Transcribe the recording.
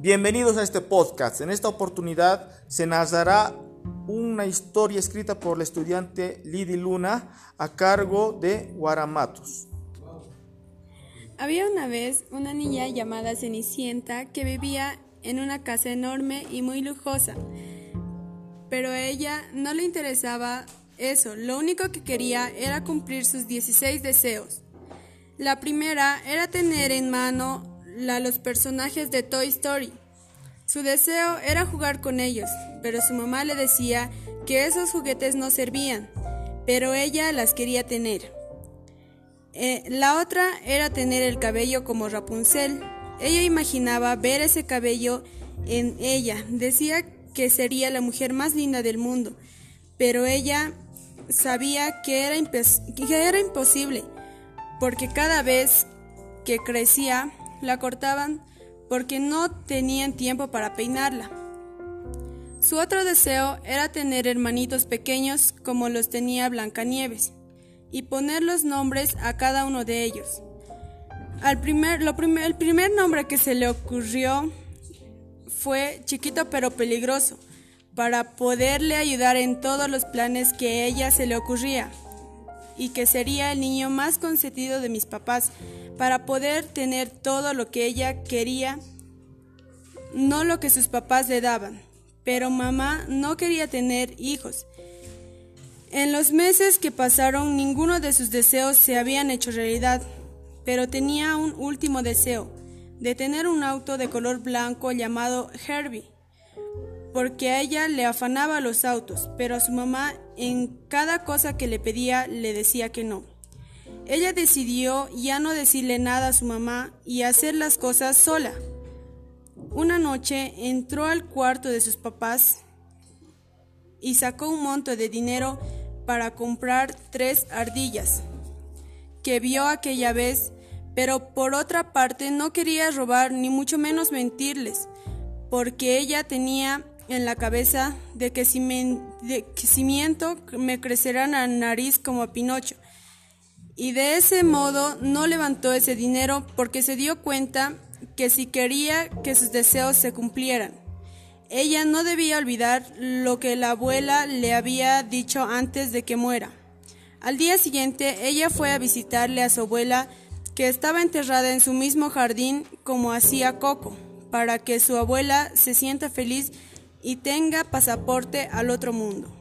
Bienvenidos a este podcast. En esta oportunidad se narrará una historia escrita por la estudiante Lidi Luna a cargo de Guaramatos. Había una vez una niña llamada Cenicienta que vivía en una casa enorme y muy lujosa, pero a ella no le interesaba eso, lo único que quería era cumplir sus 16 deseos. La primera era tener en mano los personajes de Toy Story. Su deseo era jugar con ellos, pero su mamá le decía que esos juguetes no servían, pero ella las quería tener. Eh, la otra era tener el cabello como Rapunzel. Ella imaginaba ver ese cabello en ella. Decía que sería la mujer más linda del mundo, pero ella sabía que era, que era imposible, porque cada vez que crecía la cortaban porque no tenían tiempo para peinarla. Su otro deseo era tener hermanitos pequeños como los tenía Blancanieves y poner los nombres a cada uno de ellos. Al primer, lo el primer nombre que se le ocurrió fue chiquito pero peligroso, para poderle ayudar en todos los planes que a ella se le ocurría, y que sería el niño más consentido de mis papás, para poder tener todo lo que ella quería, no lo que sus papás le daban. Pero mamá no quería tener hijos. En los meses que pasaron ninguno de sus deseos se habían hecho realidad, pero tenía un último deseo, de tener un auto de color blanco llamado Herbie porque a ella le afanaba los autos, pero a su mamá en cada cosa que le pedía le decía que no. Ella decidió ya no decirle nada a su mamá y hacer las cosas sola. Una noche entró al cuarto de sus papás y sacó un monto de dinero para comprar tres ardillas que vio aquella vez, pero por otra parte no quería robar ni mucho menos mentirles, porque ella tenía en la cabeza de que si, me, miento me crecerá la nariz como a Pinocho. Y de ese modo no levantó ese dinero porque se dio cuenta que si quería que sus deseos se cumplieran, ella no debía olvidar lo que la abuela le había dicho antes de que muera. Al día siguiente ella fue a visitarle a su abuela que estaba enterrada en su mismo jardín como hacía Coco, para que su abuela se sienta feliz y tenga pasaporte al otro mundo.